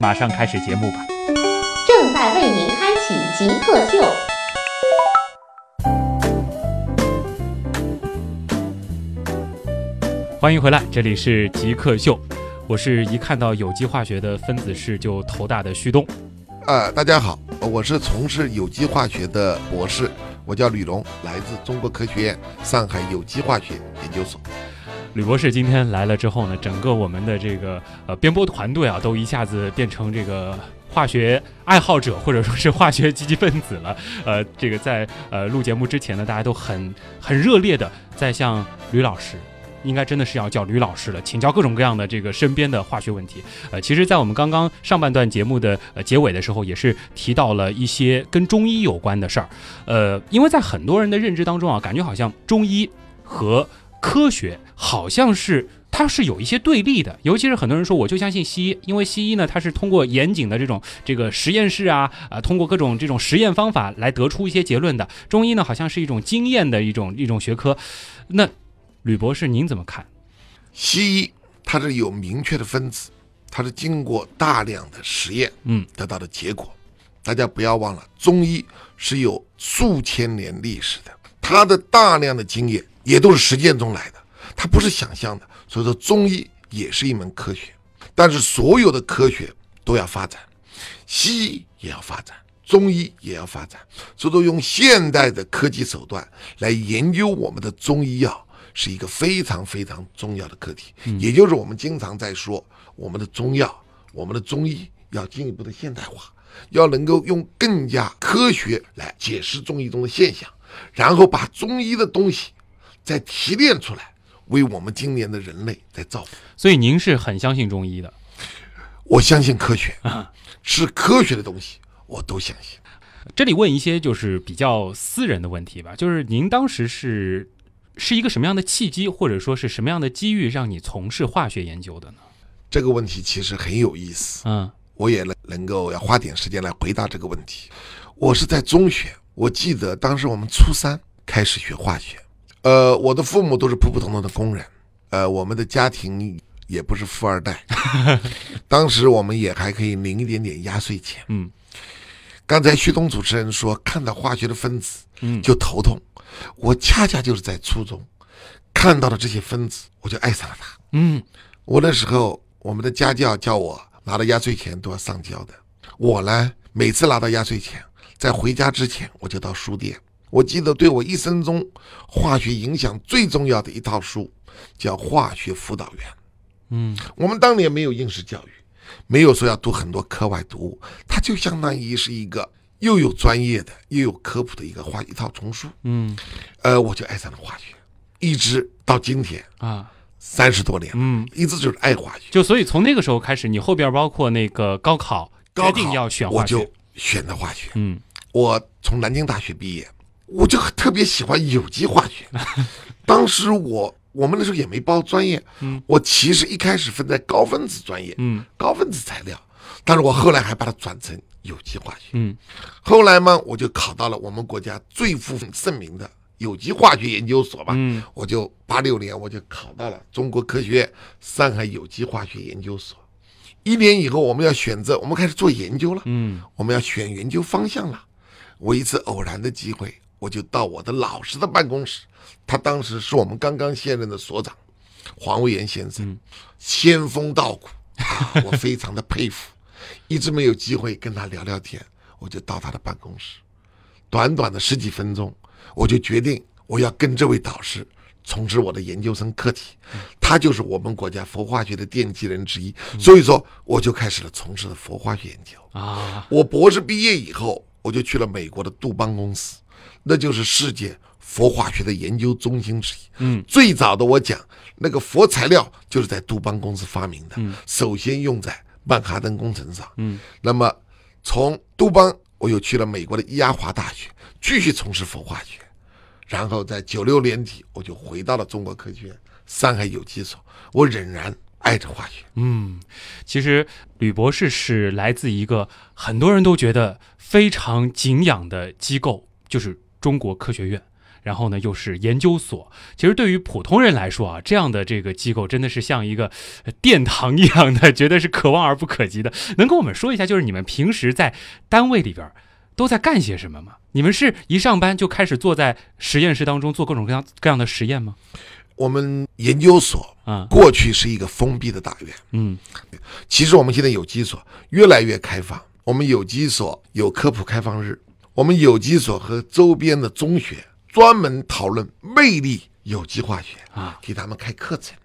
马上开始节目吧。正在为您开启极客秀。欢迎回来，这里是极客秀，我是一看到有机化学的分子式就头大的旭东。啊，大家好，我是从事有机化学的博士，我叫吕龙，来自中国科学院上海有机化学研究所。吕博士今天来了之后呢，整个我们的这个呃编播团队啊，都一下子变成这个化学爱好者或者说是化学积极分子了。呃，这个在呃录节目之前呢，大家都很 很热烈的在向吕老师。应该真的是要叫吕老师了，请教各种各样的这个身边的化学问题。呃，其实，在我们刚刚上半段节目的呃结尾的时候，也是提到了一些跟中医有关的事儿。呃，因为在很多人的认知当中啊，感觉好像中医和科学好像是它是有一些对立的。尤其是很多人说，我就相信西医，因为西医呢，它是通过严谨的这种这个实验室啊啊，通过各种这种实验方法来得出一些结论的。中医呢，好像是一种经验的一种一种学科。那吕博士，您怎么看？西医它是有明确的分子，它是经过大量的实验，嗯，得到的结果。大家不要忘了，中医是有数千年历史的，它的大量的经验也都是实践中来的，它不是想象的。所以说，中医也是一门科学。但是，所有的科学都要发展，西医也要发展，中医也要发展，所以说用现代的科技手段来研究我们的中医药。是一个非常非常重要的课题，也就是我们经常在说，我们的中药、我们的中医要进一步的现代化，要能够用更加科学来解释中医中的现象，然后把中医的东西再提炼出来，为我们今年的人类在造福。所以您是很相信中医的？我相信科学，是科学的东西，我都相信。这里问一些就是比较私人的问题吧，就是您当时是。是一个什么样的契机，或者说是什么样的机遇，让你从事化学研究的呢？这个问题其实很有意思，嗯，我也能能够要花点时间来回答这个问题。我是在中学，我记得当时我们初三开始学化学，呃，我的父母都是普普通通的工人，呃，我们的家庭也不是富二代，当时我们也还可以领一点点压岁钱，嗯。刚才旭东主持人说看到化学的分子，嗯，就头痛。我恰恰就是在初中看到了这些分子，我就爱上了它。嗯，我那时候我们的家教叫我拿到压岁钱都要上交的。我呢，每次拿到压岁钱，在回家之前我就到书店。我记得对我一生中化学影响最重要的一套书叫《化学辅导员》。嗯，我们当年没有应试教育。没有说要读很多课外读物，它就相当于是一个又有专业的又有科普的一个化一套丛书。嗯，呃，我就爱上了化学，一直到今天啊，三十多年，嗯，一直就是爱化学。就所以从那个时候开始，你后边包括那个高考，决定要选化学，我就选的化学。嗯，我从南京大学毕业，我就特别喜欢有机化学。当时我。我们那时候也没报专业，嗯，我其实一开始分在高分子专业，嗯，高分子材料，但是我后来还把它转成有机化学，嗯，后来嘛，我就考到了我们国家最负盛名的有机化学研究所吧，嗯，我就八六年我就考到了中国科学院上海有机化学研究所，一年以后我们要选择，我们开始做研究了，嗯，我们要选研究方向了，我一次偶然的机会，我就到我的老师的办公室。他当时是我们刚刚现任的所长，黄维元先生，仙风道骨，我非常的佩服，一直没有机会跟他聊聊天，我就到他的办公室，短短的十几分钟，我就决定我要跟这位导师从事我的研究生课题，他就是我们国家佛化学的奠基人之一，所以说我就开始了从事的佛化学研究啊。我博士毕业以后，我就去了美国的杜邦公司，那就是世界。佛化学的研究中心之一。嗯，最早的我讲那个佛材料就是在杜邦公司发明的。嗯，首先用在曼哈顿工程上。嗯，那么从杜邦，我又去了美国的伊阿华大学，继续从事佛化学。然后在九六年底，我就回到了中国科学院上海有机所。我仍然爱着化学。嗯，其实吕博士是来自一个很多人都觉得非常敬仰的机构，就是中国科学院。然后呢，又是研究所。其实对于普通人来说啊，这样的这个机构真的是像一个殿堂一样的，觉得是可望而不可及的。能跟我们说一下，就是你们平时在单位里边都在干些什么吗？你们是一上班就开始坐在实验室当中做各种各样各样的实验吗？我们研究所啊，过去是一个封闭的大院。嗯，其实我们现在有机所越来越开放。我们有机所有科普开放日，我们有机所和周边的中学专门讨论魅力有机化学啊，给他们开课程，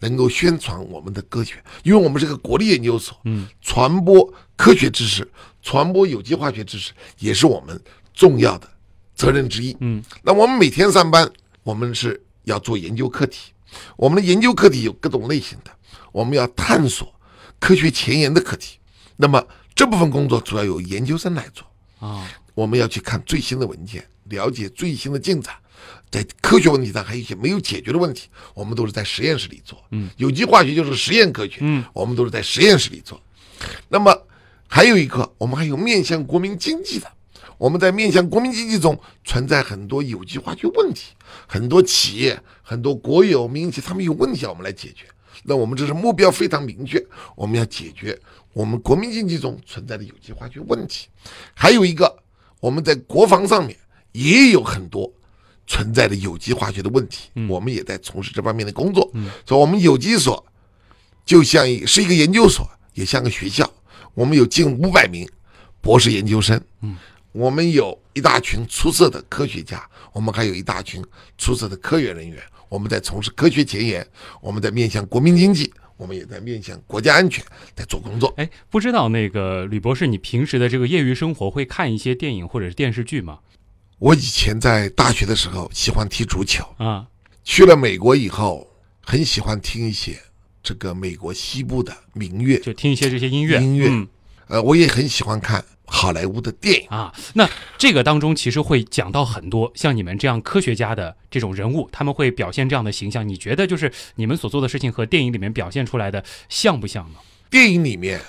能够宣传我们的科学。因为我们是个国立研究所，嗯，传播科学知识、传播有机化学知识也是我们重要的责任之一。嗯，那我们每天上班，我们是要做研究课题。我们的研究课题有各种类型的，我们要探索科学前沿的课题。那么这部分工作主要由研究生来做啊，我们要去看最新的文件，了解最新的进展。在科学问题上还有一些没有解决的问题，我们都是在实验室里做。嗯，有机化学就是实验科学。嗯，我们都是在实验室里做。那么还有一个，我们还有面向国民经济的。我们在面向国民经济中存在很多有机化学问题，很多企业、很多国有民企他们有问题，我们来解决。那我们这是目标非常明确，我们要解决我们国民经济中存在的有机化学问题。还有一个，我们在国防上面也有很多存在的有机化学的问题，我们也在从事这方面的工作。所以，我们有机所就像一是一个研究所，也像个学校。我们有近五百名博士研究生，嗯，我们有一大群出色的科学家，我们还有一大群出色的科研人员。我们在从事科学前沿，我们在面向国民经济，我们也在面向国家安全在做工作。哎，不知道那个吕博士，你平时的这个业余生活会看一些电影或者是电视剧吗？我以前在大学的时候喜欢踢足球，啊，去了美国以后，很喜欢听一些这个美国西部的民乐，就听一些这些音乐，音乐。嗯。呃，我也很喜欢看好莱坞的电影。啊，那这个当中其实会讲到很多像你们这样科学家的这种人物，他们会表现这样的形象。你觉得就是你们所做的事情和电影里面表现出来的像不像呢？电影里面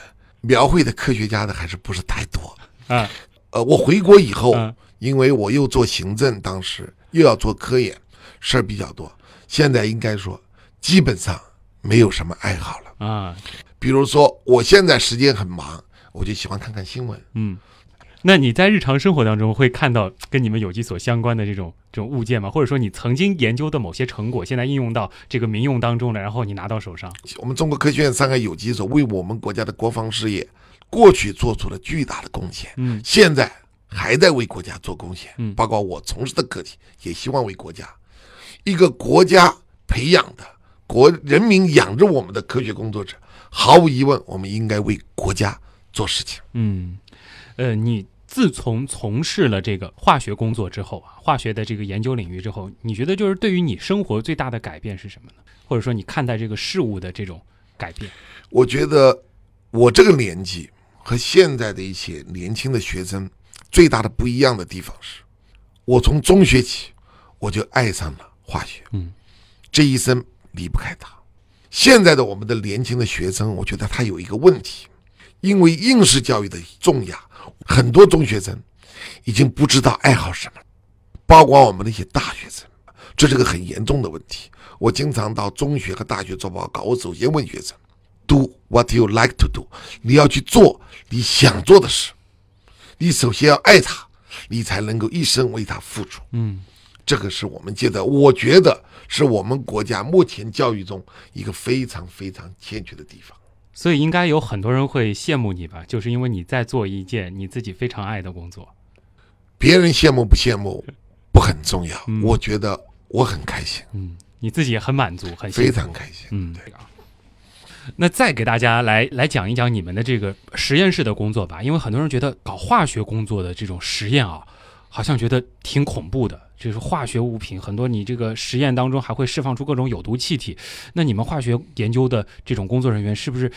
描绘的科学家的还是不是太多。啊，呃，我回国以后，嗯因为我又做行政，当时又要做科研，事儿比较多。现在应该说，基本上没有什么爱好了。啊，比如说，我现在时间很忙，我就喜欢看看新闻。嗯。那你在日常生活当中会看到跟你们有机所相关的这种这种物件吗？或者说你曾经研究的某些成果，现在应用到这个民用当中了，然后你拿到手上？我们中国科学院上海有机所为我们国家的国防事业过去做出了巨大的贡献，嗯现在还在为国家做贡献。嗯包括我从事的课题，也希望为国家一个国家培养的国人民养着我们的科学工作者，毫无疑问，我们应该为国家做事情。嗯，呃，你自从从事了这个化学工作之后啊，化学的这个研究领域之后，你觉得就是对于你生活最大的改变是什么呢？或者说你看待这个事物的这种改变？我觉得我这个年纪和现在的一些年轻的学生最大的不一样的地方是，我从中学起我就爱上了化学，嗯，这一生离不开它。现在的我们的年轻的学生，我觉得他有一个问题，因为应试教育的重压，很多中学生已经不知道爱好什么，包括我们那些大学生，这是个很严重的问题。我经常到中学和大学做报告，我首先问学生：Do what you like to do？你要去做你想做的事，你首先要爱他，你才能够一生为他付出。嗯这个是我们觉得，我觉得是我们国家目前教育中一个非常非常欠缺的地方。所以应该有很多人会羡慕你吧？就是因为你在做一件你自己非常爱的工作。别人羡慕不羡慕 不很重要，嗯我觉得我很开心，嗯，你自己也很满足，很非常开心。嗯，对啊。那再给大家来来讲一讲你们的这个实验室的工作吧，因为很多人觉得搞化学工作的这种实验啊，好像觉得挺恐怖的，就是化学物品很多，你这个实验当中还会释放出各种有毒气体。那你们化学研究的这种工作人员，是不是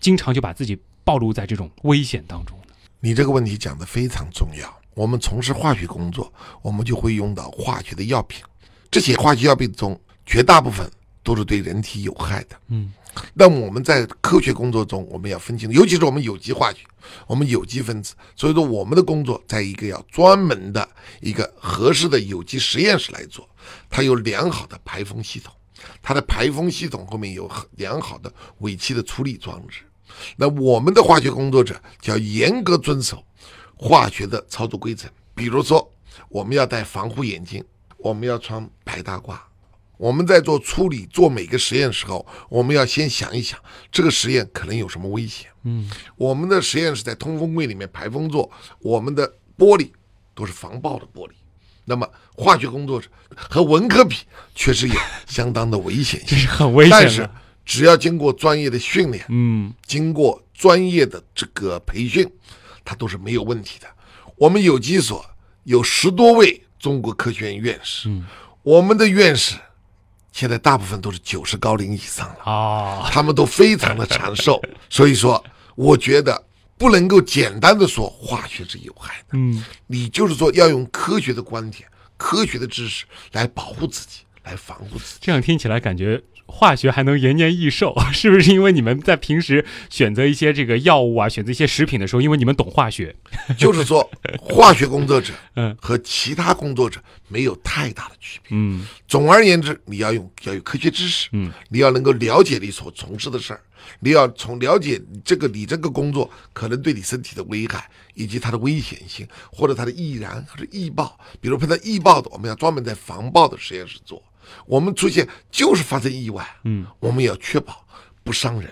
经常就把自己暴露在这种危险当中呢？你这个问题讲的非常重要。我们从事化学工作，我们就会用到化学的药品，这些化学药品中绝大部分都是对人体有害的。嗯，那我们在科学工作中，我们要分清楚，尤其是我们有机化学，我们有机分子，所以说我们的工作在一个要专门的一个合适的有机实验室来做，它有良好的排风系统，它的排风系统后面有良好的尾气的处理装置。那我们的化学工作者就要严格遵守化学的操作规程，比如说我们要戴防护眼镜，我们要穿白大褂。我们在做处理、做每个实验时候，我们要先想一想这个实验可能有什么危险。嗯，我们的实验室在通风柜里面排风做，我们的玻璃都是防爆的玻璃。那么化学工作者和文科比，确实有相当的危险性，这是很危险但是。只要经过专业的训练，嗯经过专业的这个培训，它都是没有问题的。我们有机所有十多位中国科学院院士，嗯我们的院士现在大部分都是九十高龄以上了，啊，他们都非常的长寿。所以说，我觉得不能够简单的说化学是有害的，嗯。你就是说要用科学的观点、科学的知识来保护自己，来防护自己。这样听起来感觉化学还能延年益寿，是不是？因为你们在平时选择一些这个药物啊，选择一些食品的时候，因为你们懂化学，就是说，化学工作者 嗯和其他工作者没有太大的区别。嗯总而言之，你要用要有科学知识，嗯，你要能够了解你所从事的事儿，你要从了解这个你这个工作可能对你身体的危害以及它的危险性，或者它的易燃或者易爆。比如碰到易爆的，我们要专门在防爆的实验室做。我们出现就是发生意外，嗯。我们要确保不伤人。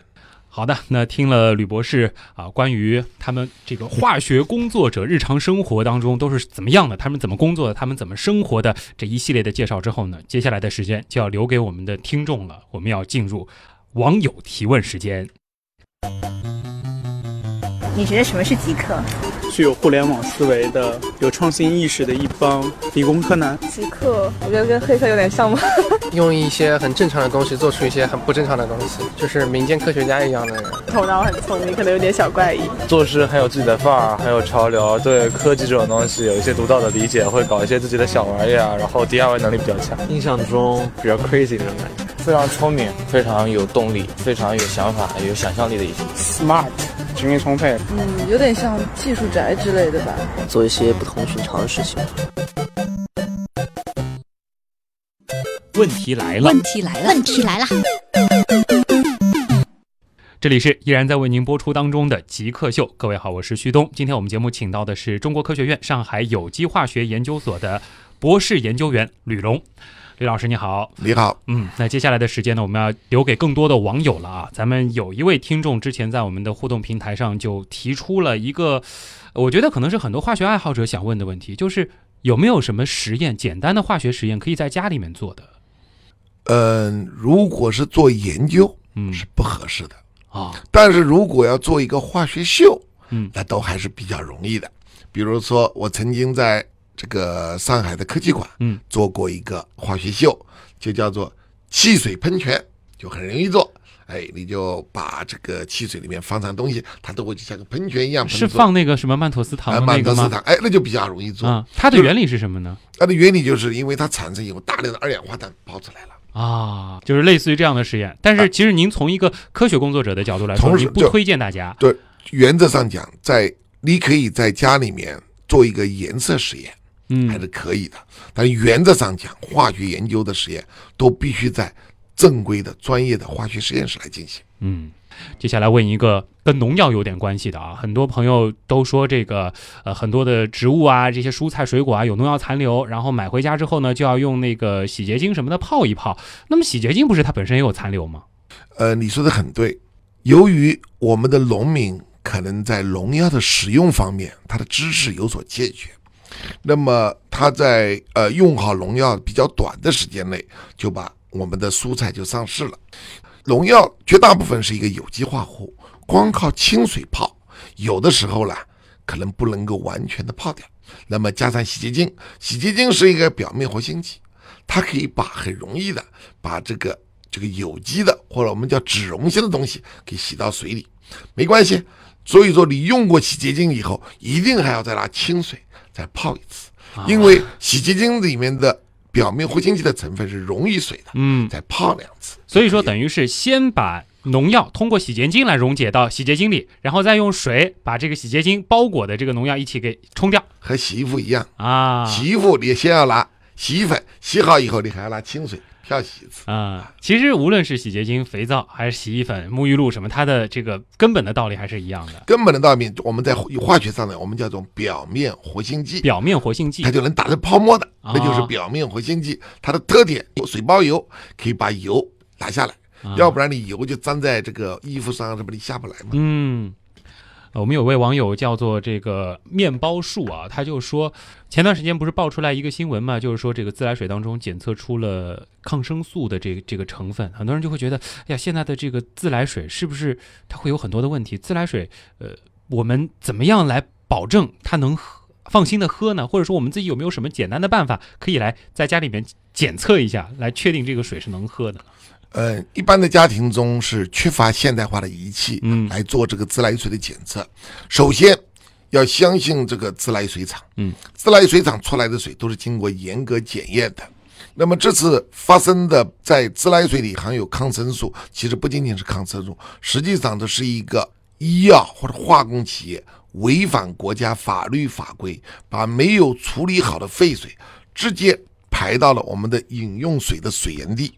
好的，那听了吕博士啊，关于他们这个化学工作者日常生活当中都是怎么样的，他们怎么工作的，他们怎么生活的这一系列的介绍之后呢，接下来的时间就要留给我们的听众了，我们要进入网友提问时间。你觉得什么是极客？具有互联网思维的、有创新意识的一帮理工科男。极客，我觉得跟黑客有点像吗？用一些很正常的东西做出一些很不正常的东西，就是民间科学家一样的人。头脑很聪明，可能有点小怪异。做事很有自己的范儿，很有潮流，对科技这种东西有一些独到的理解，会搞一些自己的小玩意儿，然后 DIY 能力比较强。印象中比较 crazy 这种感觉，非常聪明，非常有动力，非常有想法、有想象力的一些。smart，精力充沛。嗯，有点像技术宅之类的吧。做一些不同寻常的事情。问题来了，问题来了，问题来了。这里是依然在为您播出当中的极客秀。各位好，我是旭东。今天我们节目请到的是中国科学院上海有机化学研究所的博士研究员吕龙。吕老师你好，你好，嗯，那接下来的时间呢，我们要留给更多的网友了啊。咱们有一位听众之前在我们的互动平台上就提出了一个，我觉得可能是很多化学爱好者想问的问题，就是有没有什么实验，简单的化学实验可以在家里面做的？嗯，如果是做研究嗯是不合适的，啊，但是如果要做一个化学秀，嗯那都还是比较容易的。比如说，我曾经在这个上海的科技馆，嗯，做过一个化学秀，就叫做汽水喷泉，就很容易做。哎，你就把这个汽水里面放上东西，它都会就像个喷泉一样喷是放那个什么曼妥思糖？曼妥斯糖，哎，那就比较容易做。啊，它的原理是什么呢？它的原理就是因为它产生以后，大量的二氧化碳跑出来了。啊，就是类似于这样的实验。但是其实您从一个科学工作者的角度来说，同时就您不推荐大家。对，原则上讲，在你可以在家里面做一个颜色实验。还嗯是可以的。但原则上讲，化学研究的实验都必须在正规的、专业的化学实验室来进行。嗯，接下来问一个跟农药有点关系的啊，很多朋友都说这个呃很多的植物啊，这些蔬菜水果啊有农药残留，然后买回家之后呢，就要用那个洗洁精什么的泡一泡。那么洗洁精不是它本身也有残留吗？呃，你说的很对。由于我们的农民可能在农药的使用方面，他的知识有所欠缺，那么他在呃用好农药比较短的时间内，就把我们的蔬菜就上市了。农药绝大部分是一个有机化合物，光靠清水泡，有的时候呢，可能不能够完全的泡掉。那么加上洗洁精，洗洁精是一个表面活性剂，它可以把很容易的把这个这个有机的或者我们叫脂溶性的东西给洗到水里，没关系。所以说你用过洗洁精以后，一定还要再拿清水再泡一次，啊。因为洗洁精里面的表面活性剂的成分是溶于水的，嗯，再泡两次。所以说等于是先把农药通过洗洁精来溶解到洗洁精里，然后再用水把这个洗洁精包裹的这个农药一起给冲掉。和洗衣服一样，啊。洗衣服你先要拿洗衣粉，洗好以后你还要拿清水漂洗一次。啊。其实无论是洗洁精、肥皂还是洗衣粉、沐浴露什么，它的这个根本的道理还是一样的。根本的道理，我们在化学上呢，我们叫做表面活性剂，表面活性剂它就能打成泡沫的，啊那就是表面活性剂。它的特点有水包油，可以把油拿下来，啊要不然你油就粘在这个衣服上，这不你下不来嘛。嗯，我们有位网友叫做这个面包树啊，他就说，前段时间不是爆出来一个新闻嘛，就是说这个自来水当中检测出了抗生素的这个这个成分，很多人就会觉得，哎呀，现在的这个自来水是不是它会有很多的问题？自来水，呃，我们怎么样来保证它能喝？放心的喝呢，或者说我们自己有没有什么简单的办法可以来在家里面检测一下，来确定这个水是能喝的？呃，一般的家庭中是缺乏现代化的仪器，嗯来做这个自来水的检测。首先要相信这个自来水厂，嗯，自来水厂出来的水都是经过严格检验的。那么这次发生的在自来水里含有抗生素，其实不仅仅是抗生素，实际上这是一个医药或者化工企业违反国家法律法规，把没有处理好的废水直接排到了我们的饮用水的水源地。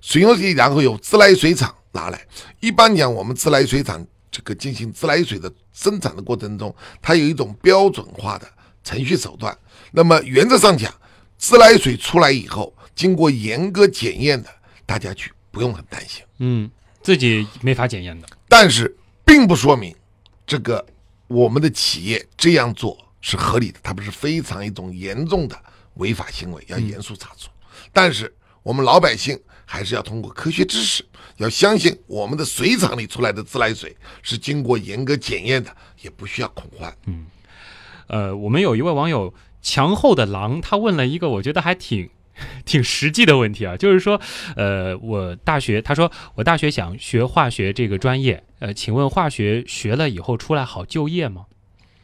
水用水，然后由自来水厂拿来。一般讲，我们自来水厂这个进行自来水的生产的过程中，它有一种标准化的程序手段。那么原则上讲，自来水出来以后，经过严格检验的，大家去不用很担心。嗯，自己没法检验的。但是并不说明这个我们的企业这样做是合理的，它不是非常一种严重的违法行为，要严肃查处。但是我们老百姓还是要通过科学知识，要相信我们的水厂里出来的自来水是经过严格检验的，也不需要恐慌。嗯呃，我们有一位网友墙后的狼，他问了一个我觉得还挺 挺实际的问题啊，就是说，呃，我大学，他说我大学想学化学这个专业，呃，请问化学学了以后出来好就业吗？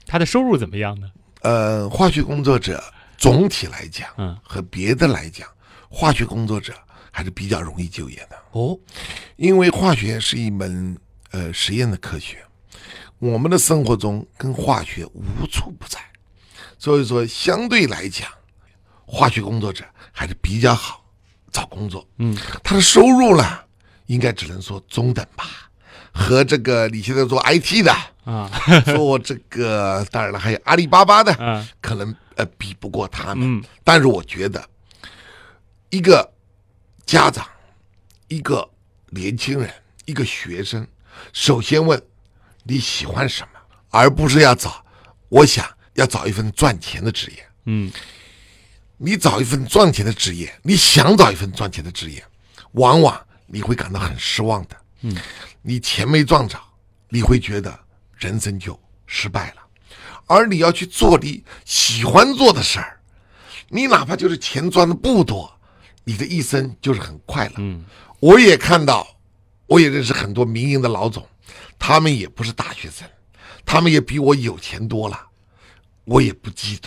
他的收入怎么样呢？呃，化学工作者总体来讲，嗯，和别的来讲，化学工作者还是比较容易就业的。哦，因为化学是一门呃实验的科学，我们的生活中跟化学无处不在，所以说相对来讲，化学工作者还是比较好找工作。嗯，他的收入呢，应该只能说中等吧，和这个你现在做 IT 的啊，做这个当然了，还有阿里巴巴的，嗯可能呃比不过他们。嗯。但是我觉得，一个家长，一个年轻人，一个学生，首先问你喜欢什么，而不是要找，我想要找一份赚钱的职业。嗯你找一份赚钱的职业，你想找一份赚钱的职业，往往你会感到很失望的。嗯，你钱没赚着，你会觉得人生就失败了。而你要去做你喜欢做的事儿，你哪怕就是钱赚的不多，你的一生就是很快乐。嗯我也看到，我也认识很多民营的老总，他们也不是大学生，他们也比我有钱多了，我也不嫉妒。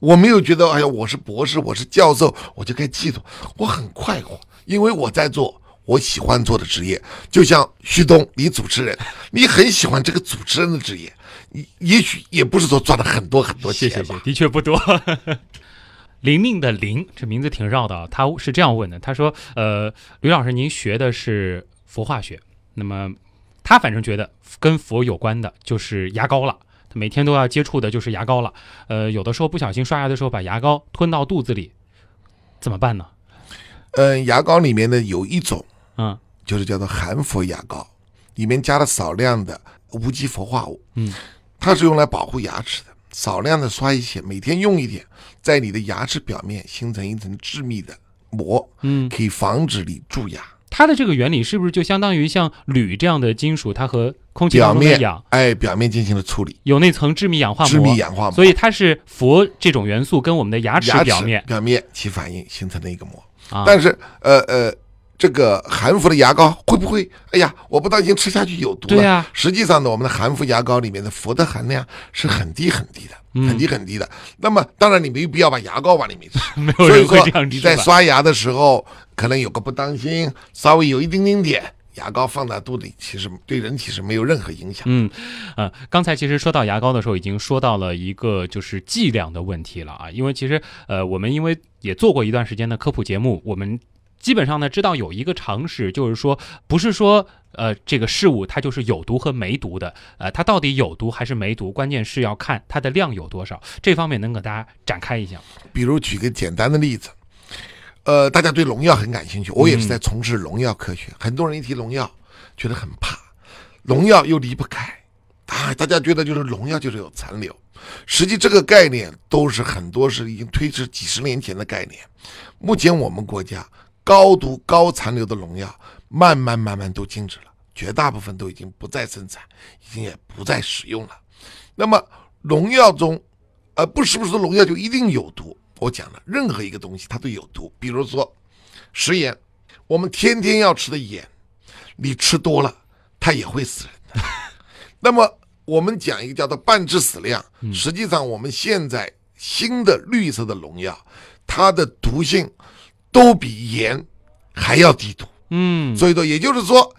我没有觉得，哎呀，我是博士，我是教授，我就该嫉妒。我很快活，因为我在做我喜欢做的职业。就像旭东，你主持人，你很喜欢这个主持人的职业，你也许也不是说赚了很多很多钱吧。谢谢谢，的确不多。玲玲的玲，这名字挺绕的啊。他是这样问的，他说：“呃，吕老师，您学的是佛化学，那么他反正觉得跟佛有关的就是牙膏了，他每天都要接触的就是牙膏了。呃，有的时候不小心刷牙的时候把牙膏吞到肚子里，怎么办呢？嗯，牙膏里面呢有一种嗯就是叫做含氟牙膏，里面加了少量的无机氟化物，嗯，它是用来保护牙齿的。少量的刷一些，每天用一点，在你的牙齿表面形成一层致密的膜，嗯，可以防止你蛀牙。它的这个原理是不是就相当于像铝这样的金属，它和空气表面当中的氧？哎，表面进行了处理，有那层致密氧化膜，致密氧化膜，所以它是氟这种元素跟我们的牙齿表面。表面起反应形成了一个膜。啊，但是呃呃，这个含氟的牙膏会不会？哎呀，我不当心吃下去有毒了。对呀实际上呢，我们的含氟牙膏里面的氟的含量是很低很低的，嗯很低很低的。那么当然你没必要把牙膏往里面吃，没有所以人会说你在？刷牙的时候，可能有个不当心，稍微有一丁丁点牙膏放在肚里，其实对人体是没有任何影响。嗯，呃，刚才其实说到牙膏的时候，已经说到了一个就是剂量的问题了啊，因为其实呃，我们因为也做过一段时间的科普节目，我们基本上呢知道有一个常识，就是说不是说呃这个事物它就是有毒和没毒的，呃，它到底有毒还是没毒，关键是要看它的量有多少，这方面能给大家展开一下吗？比如举个简单的例子，呃，大家对农药很感兴趣，我也是在从事农药科学。很多人一提农药，觉得很怕，农药又离不开，啊，大家觉得就是农药就是有残留。实际这个概念都是很多是已经推迟几十年前的概念。目前我们国家高毒高残留的农药慢慢慢慢都禁止了，绝大部分都已经不再生产，已经也不再使用了。那么农药中，呃，不是不是农药就一定有毒？我讲了，任何一个东西它都有毒。比如说食盐，我们天天要吃的盐，你吃多了，它也会死人的。那么我们讲一个叫做半致死量，实际上我们现在新的绿色的农药，它的毒性都比盐还要低毒。嗯，所以说，也就是说，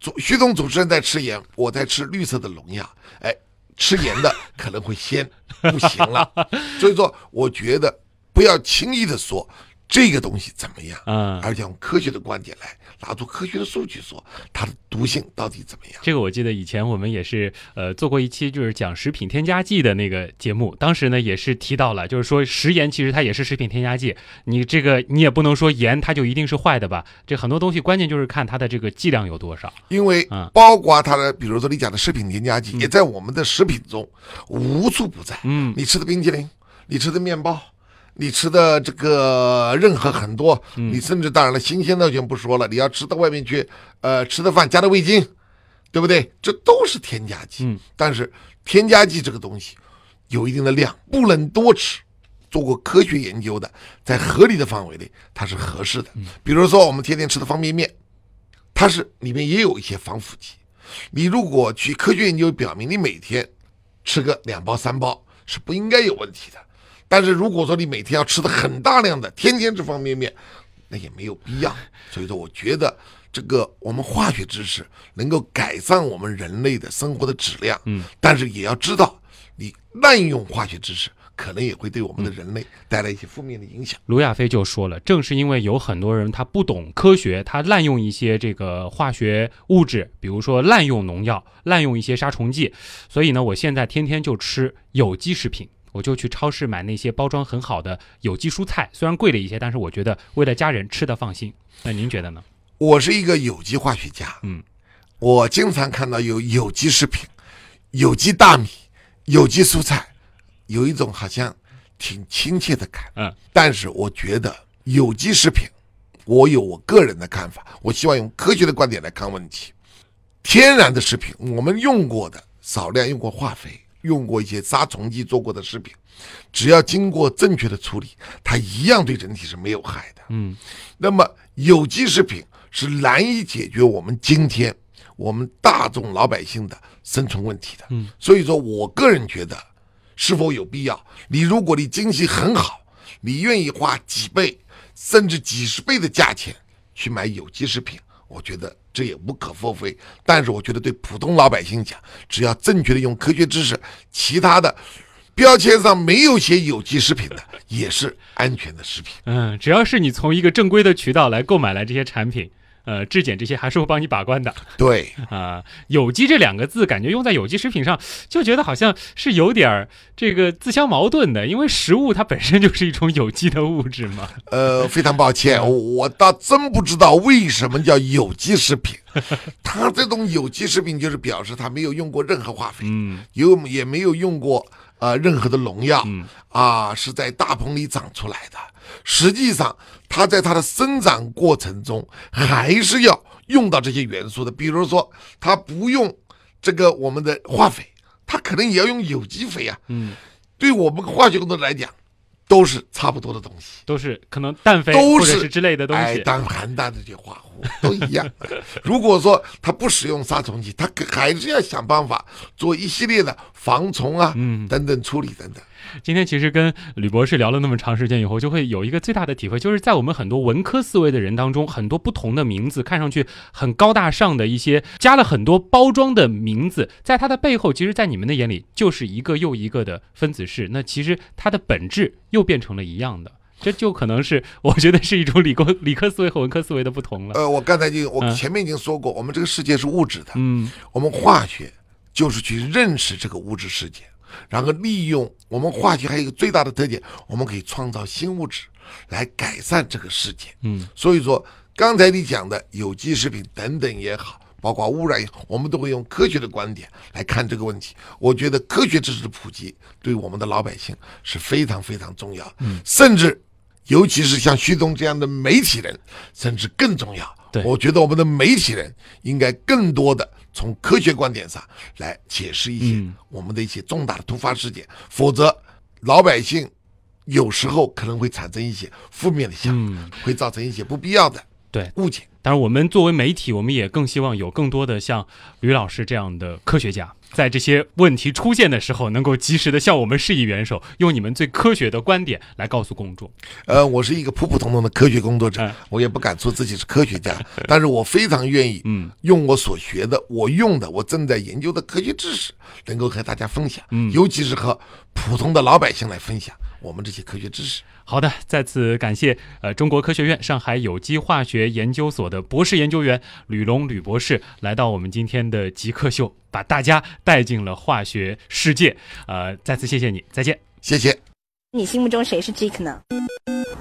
主徐总主持人在吃盐，我在吃绿色的农药，哎，吃盐的可能会先不行了。所以说，我觉得不要轻易的说这个东西怎么样，嗯而且用科学的观点来拿出科学的数据说它的毒性到底怎么样。这个我记得以前我们也是呃做过一期就是讲食品添加剂的那个节目，当时呢也是提到了，就是说食盐其实它也是食品添加剂，你这个你也不能说盐它就一定是坏的吧？这很多东西关键就是看它的这个剂量有多少。因为嗯包括它的，比如说你讲的食品添加剂，也在我们的食品中无处不在。嗯你吃的冰淇淋，你吃的面包，你吃的这个任何很多，嗯你甚至当然了，新鲜的就不说了，你要吃到外面去，呃，吃的饭加的味精，对不对？这都是添加剂。嗯但是添加剂这个东西有一定的量，不能多吃。做过科学研究的，在合理的范围内，它是合适的。比如说我们天天吃的方便面，它是里面也有一些防腐剂。你如果去科学研究表明，你每天吃个两包三包是不应该有问题的。但是如果说你每天要吃的很大量的，天天吃方便面，那也没有必要。所以说，我觉得这个我们化学知识能够改善我们人类的生活的质量，嗯，但是也要知道，你滥用化学知识，可能也会对我们的人类带来一些负面的影响。卢亚飞就说了，正是因为有很多人他不懂科学，他滥用一些这个化学物质，比如说滥用农药、滥用一些杀虫剂，所以呢，我现在天天就吃有机食品。我就去超市买那些包装很好的有机蔬菜，虽然贵了一些，但是我觉得为了家人吃的放心。那您觉得呢？我是一个有机化学家，嗯，我经常看到有有机食品、有机大米、有机蔬菜，有一种好像挺亲切的感。嗯，但是我觉得有机食品，我有我个人的看法，我希望用科学的观点来看问题。天然的食品，我们用过的少量用过化肥、用过一些杀虫剂做过的食品，只要经过正确的处理，它一样对人体是没有害的。嗯，那么有机食品是难以解决我们今天我们大众老百姓的生存问题的。嗯，所以说我个人觉得，是否有必要？你如果你经济很好，你愿意花几倍甚至几十倍的价钱去买有机食品，我觉得这也无可厚非。但是我觉得对普通老百姓讲，只要正确的用科学知识，其他的标签上没有写有机食品的，也是安全的食品。嗯，只要是你从一个正规的渠道来购买来这些产品，呃，质检这些还是会帮你把关的。对，啊、有机这两个字，感觉用在有机食品上，就觉得好像是有点儿这个自相矛盾的，因为食物它本身就是一种有机的物质嘛。呃，非常抱歉，我我倒真不知道为什么叫有机食品。它这种有机食品就是表示它没有用过任何化肥，嗯有也没有用过呃任何的农药，嗯啊，是在大棚里长出来的。实际上，它在它的生长过程中还是要用到这些元素的。比如说，它不用这个我们的化肥，它可能也要用有机肥啊。嗯，对我们化学工作者来讲，都是差不多的东西。都是可能氮肥都是之类的东哎，西。氮含氮的这些化都一样。如果说他不使用杀虫剂，他还是要想办法做一系列的防虫啊，嗯等等处理等等。今天其实跟吕博士聊了那么长时间以后，就会有一个最大的体会，就是在我们很多文科思维的人当中，很多不同的名字看上去很高大上的一些，加了很多包装的名字，在它的背后，其实，在你们的眼里，就是一个又一个的分子式。那其实它的本质又变成了一样的。这就可能是我觉得是一种理工理科思维和文科思维的不同了。呃，我刚才就我嗯前面已经说过，我们这个世界是物质的，嗯我们化学就是去认识这个物质世界，然后利用我们化学还有一个最大的特点，我们可以创造新物质来改善这个世界。嗯所以说，刚才你讲的有机食品等等也好，包括污染也好，我们都会用科学的观点来看这个问题。我觉得科学知识的普及对我们的老百姓是非常非常重要，嗯，甚至尤其是像旭东这样的媒体人，甚至更重要。对我觉得我们的媒体人应该更多的从科学观点上来解释一些嗯我们的一些重大的突发事件，否则老百姓有时候可能会产生一些负面的想法。嗯，会造成一些不必要的对。误解。当然，我们作为媒体，我们也更希望有更多的像吕老师这样的科学家，在这些问题出现的时候，能够及时的向我们示意援手，用你们最科学的观点来告诉公众。呃，我是一个普普通通的科学工作者，嗯我也不敢说自己是科学家，但是我非常愿意嗯用我所学的、我用的、我正在研究的科学知识，能够和大家分享，嗯尤其是和普通的老百姓来分享我们这些科学知识。好的，再次感谢呃中国科学院上海有机化学研究所的博士研究员吕龙吕博士来到我们今天的极客秀，把大家带进了化学世界。呃，再次谢谢你，再见。谢谢。你心目中谁是 Jake 呢？